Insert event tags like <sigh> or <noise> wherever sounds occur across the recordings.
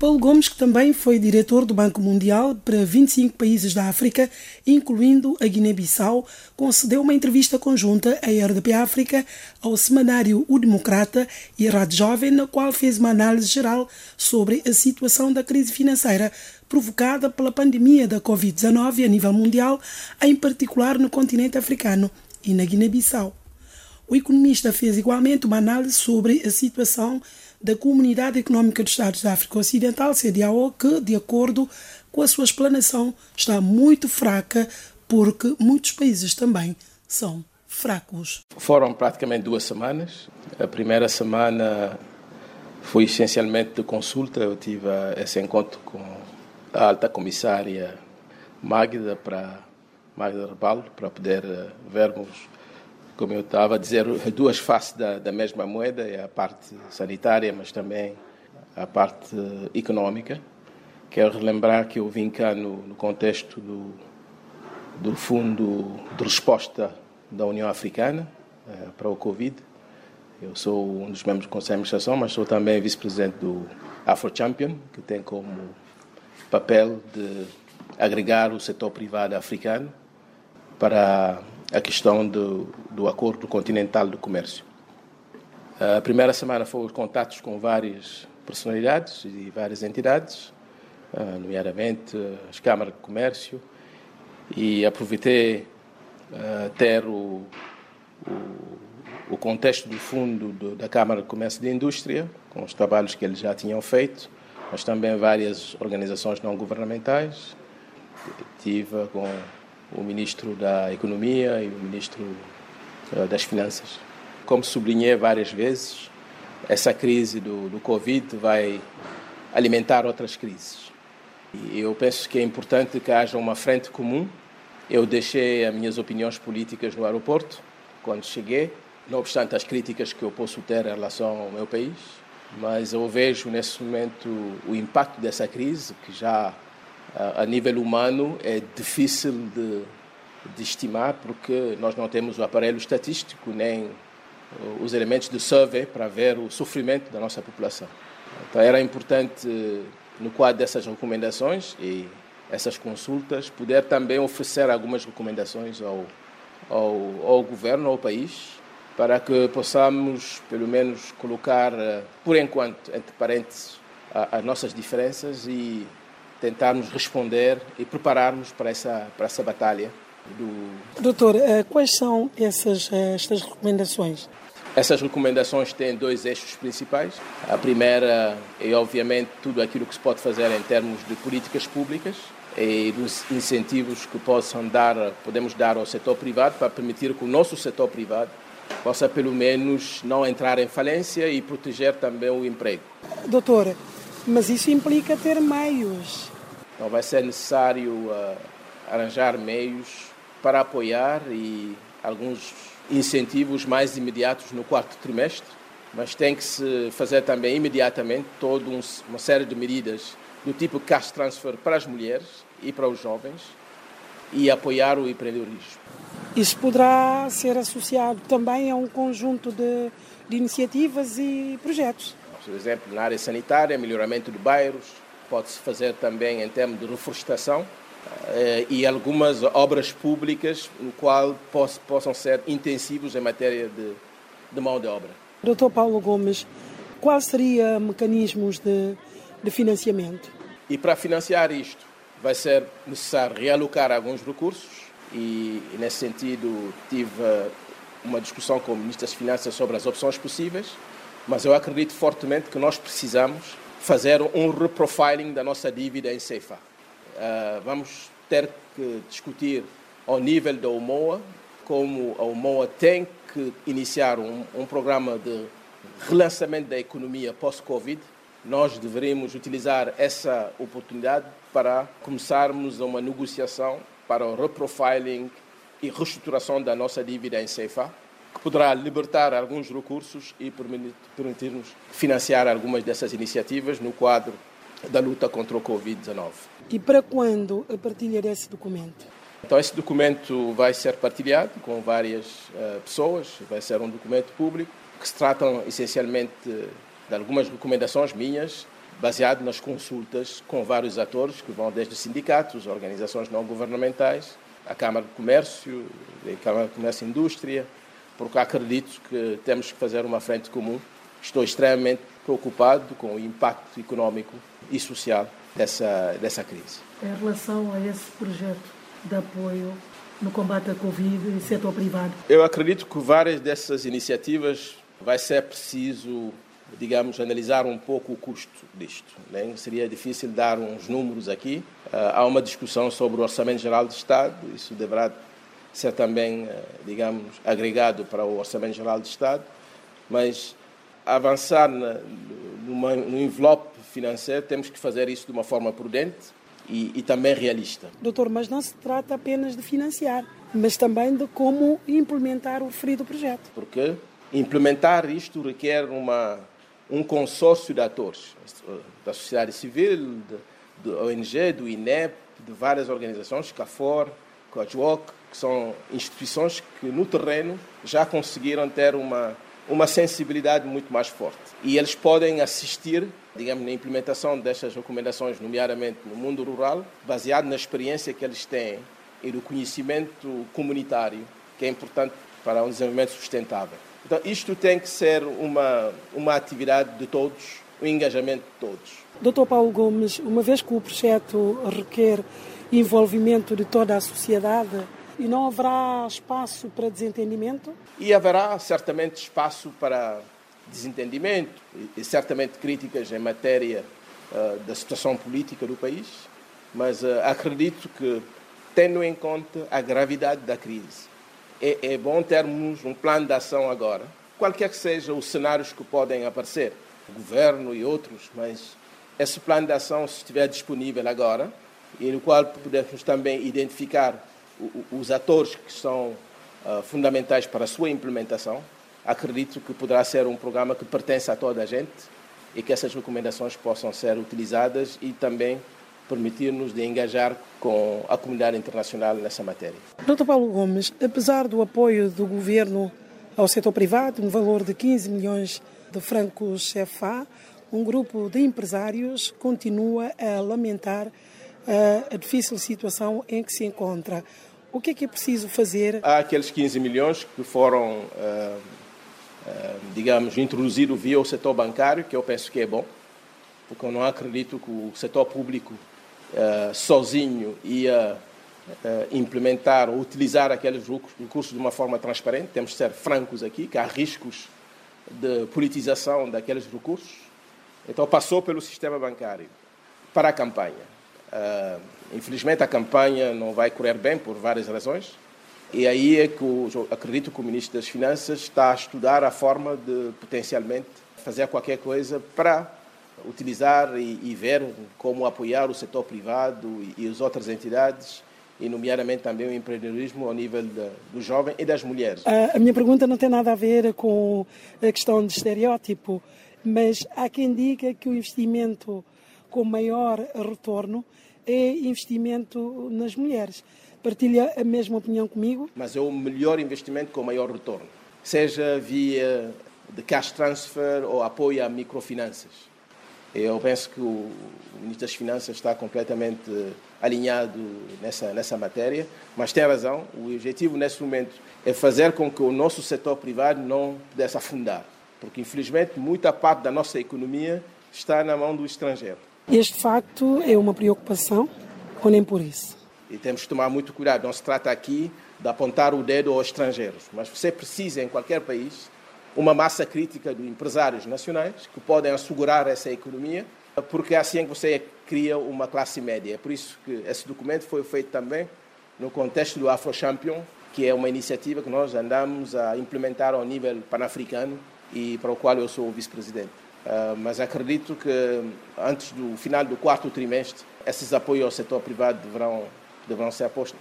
Paulo Gomes, que também foi diretor do Banco Mundial para 25 países da África, incluindo a Guiné-Bissau, concedeu uma entrevista conjunta à RDP África, ao semanário O Democrata e à Rádio Jovem, na qual fez uma análise geral sobre a situação da crise financeira provocada pela pandemia da Covid-19 a nível mundial, em particular no continente africano e na Guiné-Bissau. O economista fez igualmente uma análise sobre a situação da Comunidade Económica dos Estados da África Ocidental, CDAO, que, de acordo com a sua explanação, está muito fraca porque muitos países também são fracos. Foram praticamente duas semanas. A primeira semana foi essencialmente de consulta. Eu tive esse encontro com a alta comissária Magda para Magda Rebaldo para poder eh, vermos como eu estava a dizer, duas faces da, da mesma moeda, é a parte sanitária, mas também a parte económica. Quero relembrar que eu vim cá no, no contexto do, do Fundo de Resposta da União Africana eh, para o Covid. Eu sou um dos membros do Conselho de Administração, mas sou também vice-presidente do Afro Champion, que tem como papel de agregar o setor privado africano para a questão do, do Acordo Continental de Comércio. A primeira semana foram os contatos com várias personalidades e várias entidades, ah, nomeadamente as câmaras de comércio, e aproveitei uh, ter o, o, o, contexto do fundo do, da Câmara de Comércio e de Indústria, com os trabalhos que eles já tinham feito, mas também várias organizações não governamentais. Tive com o Ministro da Economia e o Ministro eh, das Finanças. Como sublinhei várias vezes, essa crise do, do Covid vai alimentar outras crises. E eu penso que é importante que haja uma frente comum. Eu deixei as minhas opiniões políticas no aeroporto quando cheguei, não obstante as críticas que eu posso ter em relação ao meu país, mas eu vejo nesse momento o impacto dessa crise, que já a nível humano é difícil de, de estimar porque nós não temos o aparelho estatístico nem os elementos de survey para ver o sofrimento da nossa população. Então era importante, no quadro dessas recomendações e essas consultas, poder também oferecer algumas recomendações ao, ao, ao governo, ao país, para que possamos, pelo menos, colocar, por enquanto, entre parênteses, as nossas diferenças e tentarmos responder e prepararmos para essa, para essa batalha. Do... Doutor, eh, quais são essas eh, estas recomendações? Essas recomendações têm dois eixos principais. A primeira é, obviamente, tudo aquilo que se pode fazer em termos de políticas públicas e dos incentivos que possam dar, podemos dar ao setor privado para permitir que o nosso setor privado possa, pelo menos, não entrar em falência e proteger também o emprego. Doutor, mas isso implica ter meios. Então vai ser necessário uh, arranjar meios para apoiar e alguns incentivos mais imediatos no quarto trimestre, mas tem que se fazer também imediatamente toda um, uma série de medidas do tipo cash transfer para as mulheres e para os jovens e apoiar o empreendedorismo. Isso poderá ser associado também a um conjunto de, de iniciativas e projetos. Por exemplo, na área sanitária, melhoramento de bairros, pode-se fazer também em termos de reflorestação eh, e algumas obras públicas no qual possam ser intensivos em matéria de, de mão de obra. Dr. Paulo Gomes, quais seriam mecanismos de, de financiamento? E para financiar isto vai ser necessário realocar alguns recursos e, e nesse sentido tive uma discussão com o Ministro das Finanças sobre as opções possíveis mas eu acredito fortemente que nós precisamos fazer um reprofiling da nossa dívida em CEFA. Uh, vamos ter que discutir ao nível da UMOA como a UMOA tem que iniciar um, um programa de relançamento da economia pós-Covid. Nós deveríamos utilizar essa oportunidade para começarmos uma negociação para o reprofiling e reestruturação da nossa dívida em CEFA que poderá libertar alguns recursos e permitir-nos financiar algumas dessas iniciativas no quadro da luta contra o Covid-19. E para quando a partilha desse documento? Então, esse documento vai ser partilhado com várias uh, pessoas, vai ser um documento público, que se tratam essencialmente de algumas recomendações minhas, baseado nas consultas com vários atores que vão desde sindicatos, organizações não governamentais, a Câmara de Comércio, a Câmara de Comércio e Indústria, porque acredito que temos que fazer uma frente comum. Estou extremamente preocupado com o impacto econômico e social dessa, dessa crise. Em relação a esse projeto de apoio no combate à Covid e setor privado? Eu acredito que várias dessas iniciativas vai ser preciso, digamos, analisar um pouco o custo disto. Né? Seria difícil dar uns números aqui. Uh, há uma discussão sobre o Orçamento Geral do Estado, isso deverá ser também, uh, digamos, agregado para o Orçamento Geral do Estado, mas avançar numa, no envelope financeiro temos que fazer isso de uma forma prudente e, e também realista. Doutor, mas não se trata apenas de financiar, mas também de como implementar o referido projeto. Porque implementar isto requer uma, um consórcio de atores, da sociedade civil, do ONG, do INEP, de várias organizações, CAFOR, COAJOC, que são instituições que no terreno já conseguiram ter uma, uma sensibilidade muito mais forte. E eles podem assistir digamos, na implementação destas recomendações, nomeadamente no mundo rural, baseado na experiência que eles têm e no conhecimento comunitário, que é importante para um desenvolvimento sustentável. Então, isto tem que ser uma, uma atividade de todos, um engajamento de todos. Doutor Paulo Gomes, uma vez que o projeto requer envolvimento de toda a sociedade, e não haverá espaço para desentendimento? E haverá certamente espaço para desentendimento e, certamente críticas em matéria uh, da situação política do país, mas uh, acredito que, tendo em conta a gravidade da crise, é, é bom termos um plano de ação agora, qualquer que sejam os cenários que podem aparecer, governo e outros, mas esse plano de ação, se estiver disponível agora, e no qual podemos também identificar os atores que são uh, fundamentais para a sua implementação, acredito que poderá ser um programa que pertence a toda a gente e que essas recomendações possam ser utilizadas e também permitir-nos de engajar com a comunidade internacional nessa matéria. Dr. Paulo Gomes, apesar do apoio do governo ao setor privado, no valor de 15 milhões de francos CFA, um grupo de empresários continua a lamentar eh, a difícil situação em que se encontra. O que é que é preciso fazer? Há aqueles 15 milhões que foram uh, eh, digamos, introduzido via o setor bancário, que eu penso que é bom, porque eu não acredito que o setor público uh, sozinho ia implementar ou utilizar aqueles recursos de uma forma transparente. Temos de ser francos aqui, que há riscos de politização daqueles recursos. Então, passou pelo sistema bancário para a campanha. Uh, infelizmente, a campanha não vai correr bem por várias razões. E aí é que eu acredito que o Ministro das Finanças está a estudar a forma de potencialmente fazer qualquer coisa para utilizar e, e ver como apoiar o setor privado e, e, as outras entidades, e nomeadamente também o empreendedorismo ao nível de, do jovem e das mulheres. A, a minha pergunta não tem nada a ver com a questão de estereótipo, mas há quem diga que o investimento com maior retorno é investimento nas mulheres. Partilha a mesma opinião comigo? Mas é o melhor investimento com maior retorno, seja via de cash transfer ou apoio a microfinanças. Eu penso que o Ministro das Finanças está completamente alinhado nessa, nessa matéria, mas tem razão, o objetivo nesse momento é fazer com que o nosso setor privado não pudesse afundar, porque infelizmente muita parte da nossa economia está na mão do estrangeiro. Este facto é uma preocupação ou nem por isso? E temos que tomar muito cuidado. Não se trata aqui de apontar o dedo aos estrangeiros, mas você precisa, em qualquer país, uma massa crítica de empresários nacionais que podem assegurar essa economia, porque é assim que você cria uma classe média. É por isso que esse documento foi feito também no contexto do Afro Champion, que é uma iniciativa que nós andamos a implementar ao nível pan-africano e para o qual eu sou o vice-presidente. Uh, mas acredito que antes do final do quarto trimestre, esses apoios ao setor privado deverão deverão ser postos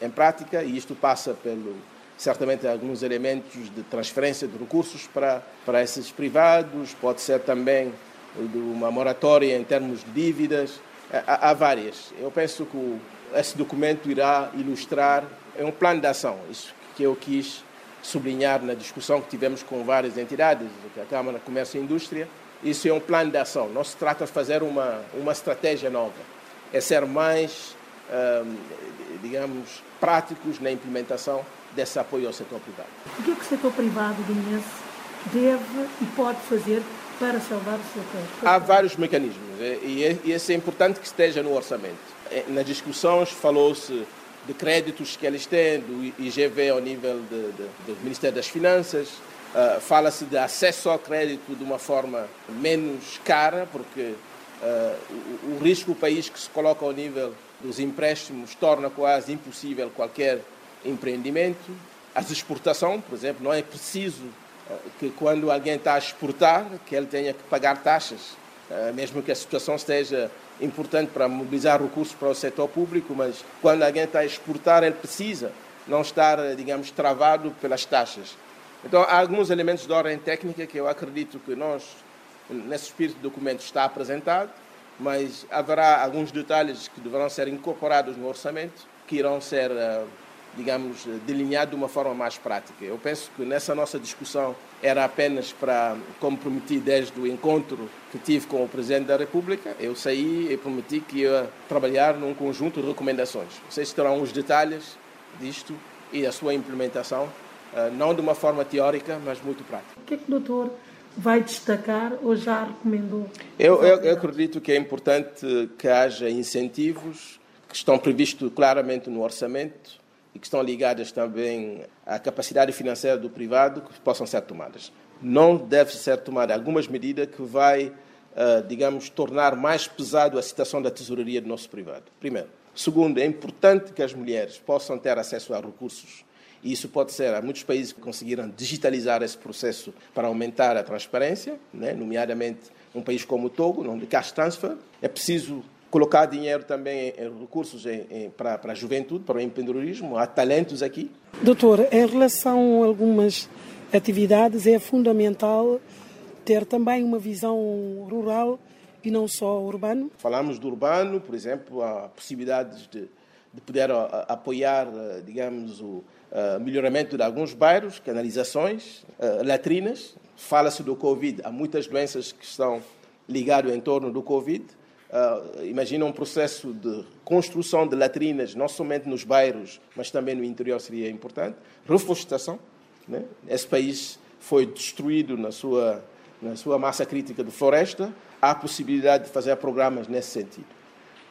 em prática e isto passa pelo certamente alguns elementos de transferência de recursos para, para esses privados, pode ser também uma moratória em termos de dívidas, há, há várias. Eu penso que esse documento irá ilustrar, é um plano de ação, isso que eu quis sublinhar na discussão que tivemos com várias entidades, a Câmara de Comércio e Indústria, Isso é um plano de ação. Não se trata de fazer uma, uma estratégia nova. É ser mais, hum, digamos, práticos na implementação desse apoio ao setor privado. O que é que o setor privado guineense deve e pode fazer para salvar o setor? Há vários mecanismos e esse é importante que esteja no orçamento. É, nas discussões falou-se de créditos que eles têm, do IGV ao nível de, de, do Ministério das Finanças, uh, fala-se de acesso ao crédito de uma forma menos cara, porque uh, o, o risco do país que se coloca ao nível dos empréstimos torna quase impossível qualquer empreendimento. As exportações, por exemplo, não é preciso uh, que quando alguém está a exportar que ele tenha que pagar taxas, mesmo que a situação esteja importante para mobilizar recursos para o setor público, mas quando alguém está a exportar, ele precisa não estar, digamos, travado pelas taxas. Então, há alguns elementos de ordem técnica que eu acredito que nós, nesse espírito do documento, está apresentado, mas haverá alguns detalhes que deverão ser incorporados no orçamento, que irão ser eh, digamos, delineado de uma forma mais prática. Eu penso que nessa nossa discussão era apenas para, como prometi desde o encontro que tive com o Presidente da República, eu saí e prometi que ia trabalhar num conjunto de recomendações. Vocês terão os detalhes disto e a sua implementação, eh, não de uma forma teórica, mas muito prática. O que é que o doutor vai destacar ou já recomendou? Eu, eu, eu acredito que é importante que haja incentivos que estão previstos claramente no orçamento e que estão ligadas também à capacidade financeira do privado que possam ser tomadas. Não deve ser tomada algumas medidas que vai, eh, digamos, tornar mais pesado a situação da tesouraria do nosso privado. Primeiro. Segundo, é importante que as mulheres possam ter acesso a recursos e isso pode ser, há muitos países que conseguiram digitalizar esse processo para aumentar a transparência, né? nomeadamente um país como o Togo, onde cash transfer. É preciso colocar dinheiro também, recursos para, para a juventude, para o empreendedorismo. Há talentos aqui. Doutor, em relação a algumas atividades, é fundamental ter também uma visão rural e não só urbano? Falamos do urbano, por exemplo, há possibilidades de, de poder apoiar, eh, digamos, o melhoramento de alguns bairros, canalizações, latrinas. Fala-se do Covid, há muitas doenças que estão ligadas em torno do Covid Uh, imagina um processo de construção de latrinas, não somente nos bairros, mas também no interior seria importante. Reflorestação. Né? Esse país foi destruído na sua, na sua massa crítica de floresta. Há possibilidade de fazer programas nesse sentido.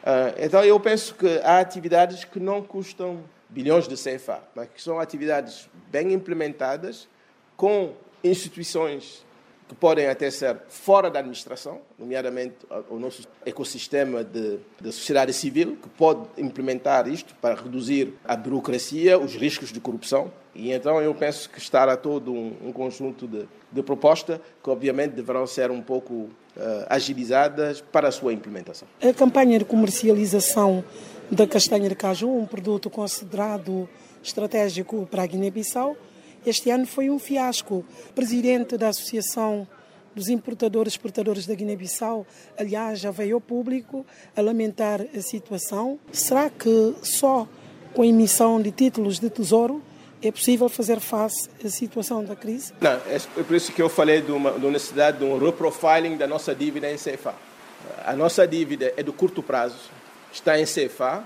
Uh, então, eu penso que há atividades que não custam bilhões de CFA, mas que são atividades bem implementadas, com instituições que podem até ser fora da administração, nomeadamente o nosso ecossistema de, de sociedade civil, que pode implementar isto para reduzir a burocracia, os riscos de corrupção. E então eu penso que estará todo um, um conjunto de, de propostas que, obviamente, deverão ser um pouco uh, agilizadas para a sua implementação. A campanha de comercialização da castanha de caju, um produto considerado estratégico para a Guiné-Bissau, este ano foi um fiasco. Presidente da Associação dos Importadores e Exportadores da Guiné-Bissau, aliás, já veio ao público a lamentar a situação. Será que só com a emissão de títulos de tesouro é possível fazer face à situação da crise? Não, é por isso que eu falei de uma, da necessidade de um reprofiling da nossa dívida em CFA. A nossa dívida é de curto prazo, está em CFA,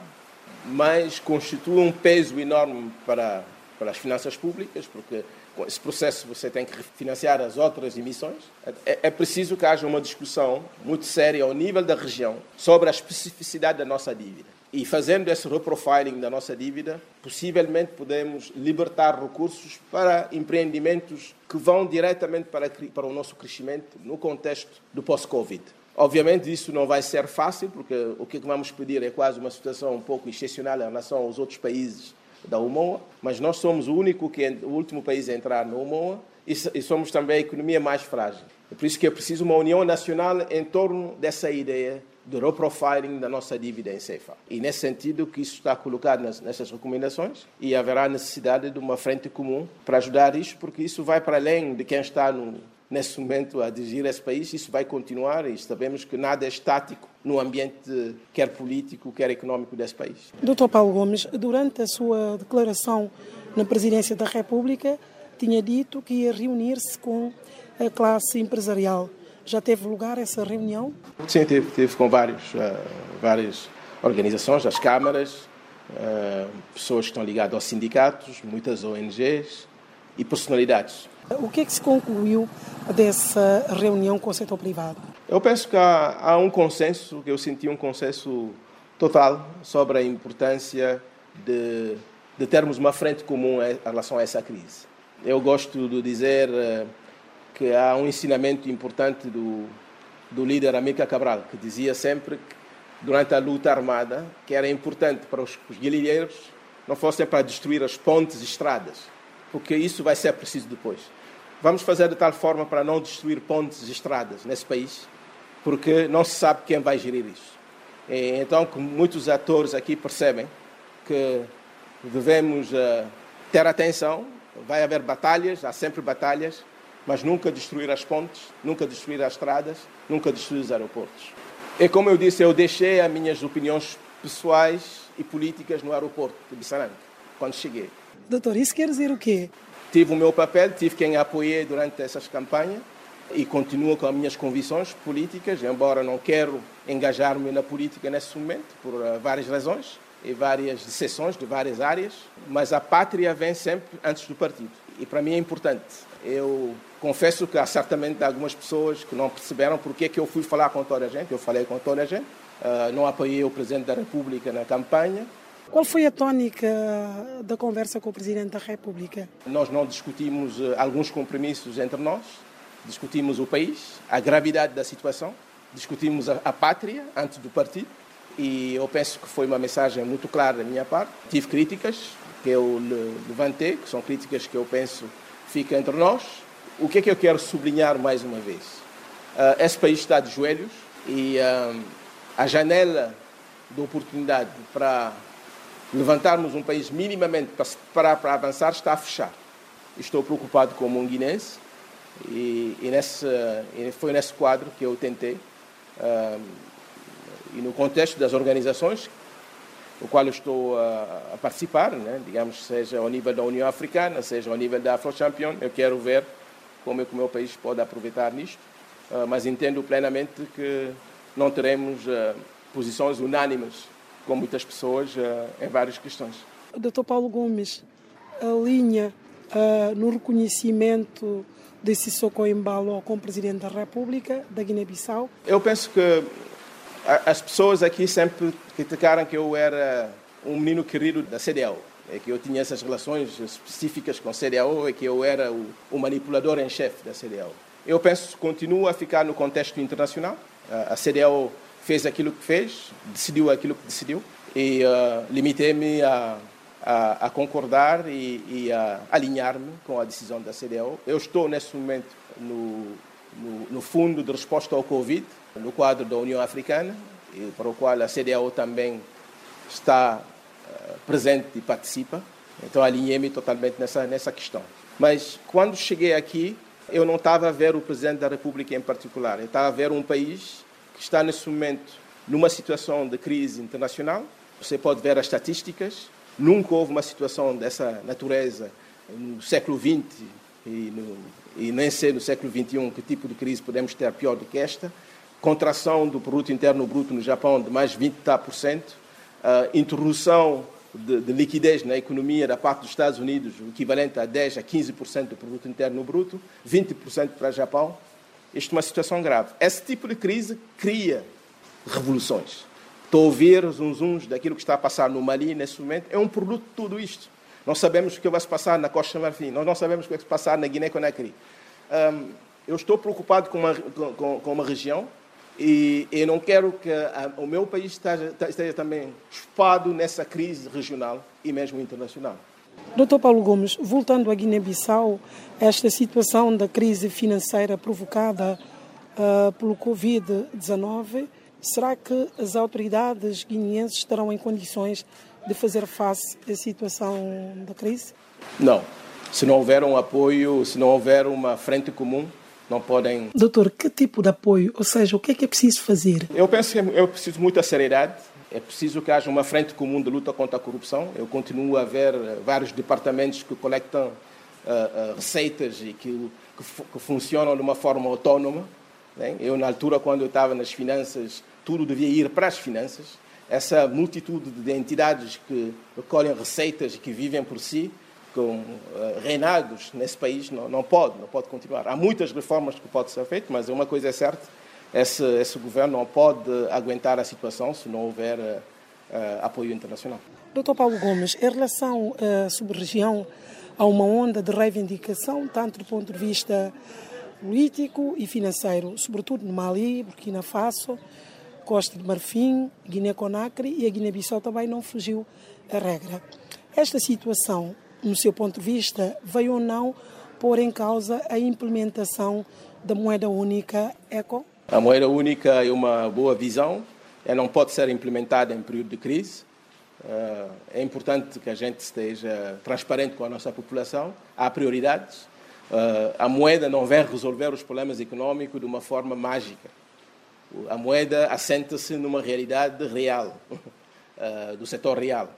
mas constitui um peso enorme para para as finanças públicas, porque com esse processo você tem que refinanciar as outras emissões. É, é preciso que haja uma discussão muito séria ao nível da região sobre a especificidade da nossa dívida. E fazendo esse reprofiling da nossa dívida, possivelmente podemos libertar recursos para empreendimentos que vão diretamente para, para o nosso crescimento no contexto do pós-Covid. Obviamente isso não vai ser fácil, porque o que vamos pedir é quase uma situação um pouco excepcional em relação aos outros países da UMOA, mas nós somos o único que o último país a entrar na UMOA e somos também a economia mais frágil. É por isso que é preciso uma união nacional em torno dessa ideia do reprofiling da nossa dívida em CEFA. E nesse sentido que isso está colocado nessas recomendações e haverá necessidade de uma frente comum para ajudar isso, porque isso vai para além de quem está no, nesse momento a dirigir esse país, isso vai continuar e sabemos que nada é estático no ambiente quer político, quer económico desse país. Dr. Paulo Gomes, durante a sua declaração na presidência da República, tinha dito que ia reunir-se com a classe empresarial. Já teve lugar essa reunião? Sim, tive, tive com vários, uh, várias organizações, as câmaras, uh, pessoas que estão ligadas aos sindicatos, muitas ONGs e personalidades. O que é que se concluiu dessa reunião com o setor privado? Eu penso que há, há um consenso, que eu senti um consenso total sobre a importância de, de termos uma frente comum em relação a essa crise. Eu gosto de dizer uh, que há um ensinamento importante do, do líder Amílcar Cabral, que dizia sempre que durante a luta armada que era importante para os, os guerrilheiros não fossem para destruir as pontes e estradas, porque isso vai ser preciso depois. Vamos fazer de tal forma para não destruir pontes e estradas nesse país, porque não se sabe quem vai gerir isso. E, então, muitos atores aqui percebem que devemos uh, ter atenção, vai haver batalhas, há sempre batalhas, mas nunca destruir as pontes, nunca destruir as estradas, nunca destruir os aeroportos. E como eu disse, eu deixei as minhas opiniões pessoais e políticas no aeroporto de Bissarangue, quando cheguei. Doutor, isso quer dizer o quê? Tive o meu papel, tive quem apoiei durante essas campanhas e continuo com as minhas convicções políticas, embora não quero engajar-me na política nesse momento, por uh, várias razões e várias decisões de várias áreas, mas a pátria vem sempre antes do partido. E para mim é importante. Eu confesso que há certamente algumas pessoas que não perceberam porque é que eu fui falar com toda a gente. Eu falei com toda a gente. Uh, não apoiei o Presidente da República na campanha. Qual foi a tónica da conversa com o Presidente da República? Nós não discutimos uh, alguns compromissos entre nós, discutimos o país, a gravidade da situação, discutimos a, pátria antes do partido e eu penso que foi uma mensagem muito clara da minha parte. Tive críticas que eu levantei, que são críticas que eu penso ficam entre nós, o que é que eu quero sublinhar mais uma vez? Uh, esse país está de joelhos e uh, a janela de oportunidade para levantarmos um país minimamente para, para avançar está a fechar. Estou preocupado como um guinense e, e, nesse, foi nesse quadro que eu tentei, uh, e no contexto das organizações, o qual eu estou a, a participar, né? digamos, seja ao nível da União Africana, seja ao nível da Afro Champion, eu quero ver como é que o meu país pode aproveitar nisto, uh, mas entendo plenamente que não teremos uh, posições unânimes com muitas pessoas uh, em várias questões. Dr. Paulo Gomes, a linha no reconhecimento de Sissoko Embalo como Presidente da República da Guiné-Bissau? Eu penso que as pessoas aqui sempre criticaram que eu era um menino querido da CDAO é que eu tinha essas relações específicas com a CDAO e que eu era o, o manipulador em chefe da CDAO. Eu penso que continua a ficar no contexto internacional. A CDAO fez aquilo que fez, decidiu aquilo que decidiu e uh, limitei-me a, a, a, concordar e, e a alinhar-me com a decisão da CDAO. Eu estou nesse momento no, no, no Fundo de Resposta ao Covid, no quadro da União Africana, para o qual a CDAO também está presente e participa. Então alinhei-me totalmente nessa, nessa questão. Mas quando cheguei aqui, eu não estava a ver o Presidente da República em particular. Eu estava a ver um país que está nesse momento numa situação de crise internacional. Você pode ver as estatísticas. Nunca houve uma situação dessa natureza no século XX e, no, e nem sei no século XXI que tipo de crise podemos ter pior do que esta. Contração do produto interno bruto no Japão de mais de 20%. Uh, introdução de, de, liquidez na economia da parte dos Estados Unidos, o equivalente a 10 a 15% do produto interno bruto, 20% para o Japão. Isto é uma situação grave. Esse tipo de crise cria revoluções. Estou a ouvir zunzuns daquilo que está a passar no Mali nesse momento. É um produto de tudo isto. Não sabemos o que vai se passar na Costa Marfim, nós não sabemos o que vai se passar na Guiné-Conakry. Um, eu estou preocupado com uma, com, com uma região e eu não quero que a, o meu país esteja, esteja também espado nessa crise regional e mesmo internacional. Dr. Paulo Gomes, voltando à Guiné-Bissau, esta situação da crise financeira provocada uh, pelo Covid-19, será que as autoridades guineenses estarão em condições de fazer face à situação da crise? Não. Se não houver um apoio, se não houver uma frente comum, não podem. Doutor, que tipo de apoio? Ou seja, o que é que é preciso fazer? Eu penso que é preciso muita seriedade. É preciso que haja uma frente comum de luta contra a corrupção. Eu continuo a ver eh, vários departamentos que coletam uh, uh, receitas e que, que, que, funcionam de uma forma autónoma. Né? Eu, na altura, quando eu estava nas finanças, tudo devia ir para as finanças. Essa multitude de entidades que recolhem receitas e que vivem por si, com uh, reinados nesse país, não, não pode, não pode continuar. Há muitas reformas que podem ser feitas, mas uma coisa é certa, esse, esse governo não pode aguentar a situação se não houver uh, apoio internacional. Doutor Paulo Gomes, em relação à sub-região, há uma onda de reivindicação, tanto do ponto de vista político e financeiro, sobretudo no Mali, Burkina Faso, Costa de Marfim, Guiné-Conakry e a Guiné-Bissau também não fugiu à regra. Esta situação, no seu ponto de vista, veio ou não pôr em causa a implementação da moeda única ECO? A moeda única é uma boa visão, ela não pode ser implementada em período de crise. Eh, é importante que a gente esteja transparente com a nossa população. Há prioridades. Eh, a moeda não vem resolver os problemas econômicos de uma forma mágica. A moeda assenta-se numa realidade real, <laughs> eh, do setor real.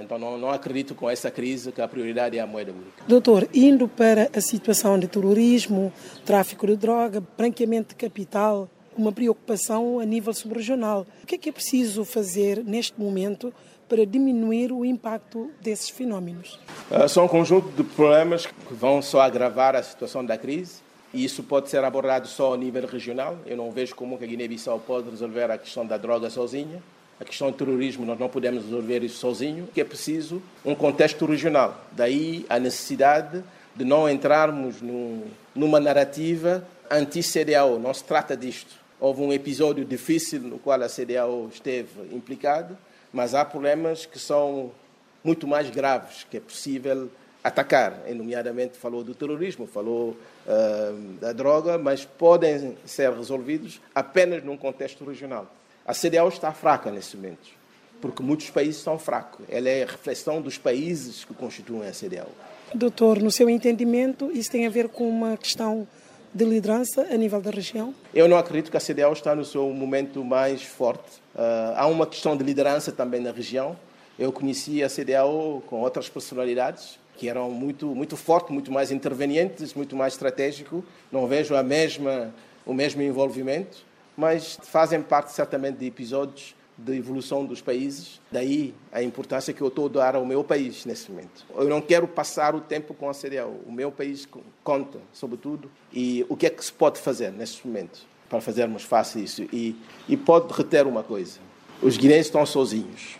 Então, não, não, acredito com essa crise que a prioridade é a moeda única. Doutor, indo para a situação de terrorismo, tráfico de droga, branqueamento de capital, uma preocupação a nível subregional. O que é que é preciso fazer neste momento para diminuir o impacto desses fenómenos? Uh, são um conjunto de problemas que vão só agravar a situação da crise e isso pode ser abordado só a nível regional. Eu não vejo como a Guiné-Bissau pode resolver a questão da droga sozinha. A questão do terrorismo, nós não podemos resolver isso sozinho, que é preciso um contexto regional. Daí a necessidade de não entrarmos num, numa narrativa anti-CDAO. Não se trata disto. Houve um episódio difícil no qual a CDAO esteve implicada mas há problemas que são muito mais graves, que é possível atacar, nomeadamente falou do terrorismo, falou uh, da droga, mas podem ser resolvidos apenas num contexto regional. A CDAO está fraca nesse momento, porque muitos países estão fracos. Ela é a reflexão dos países que constituem a CDAO. Doutor, no seu entendimento, isso tem a ver com uma questão de liderança a nível da região? Eu não acredito que a CDAO está no seu momento mais forte. Uh, há uma questão de liderança também na região. Eu conheci a CDAO com outras personalidades que eram muito muito fortes, muito mais intervenientes, muito mais estratégico. Não vejo a mesma o mesmo envolvimento, mas fazem parte certamente de episódios de evolução dos países, daí a importância que eu estou a dar ao meu país nesse momento. Eu não quero passar o tempo com a CDAO. O meu país conta, sobretudo, e o que é que se pode fazer nesse momento para fazermos fácil isso. E, e pode reter uma coisa: os guineenses estão sozinhos.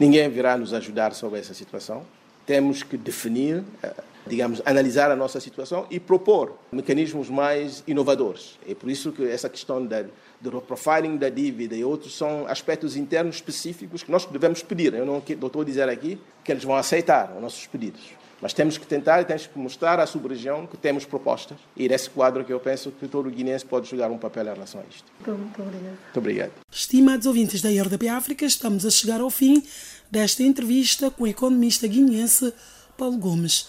Ninguém virá nos ajudar sobre essa situação. Temos que definir, eh, digamos, analisar a nossa situação e propor mecanismos mais inovadores. É por isso que essa questão da do profiling da dívida e outros são aspectos internos específicos que nós devemos pedir. Eu não estou a dizer aqui que eles vão aceitar os nossos pedidos. Mas temos que tentar e temos que mostrar à sub-região que temos propostas. E nesse quadro que eu penso que todo o guinense pode jogar um papel em relação a isto. Muito obrigado. Muito obrigado. Estimados ouvintes da RDP África, estamos a chegar ao fim desta entrevista com o economista guinense Paulo Gomes.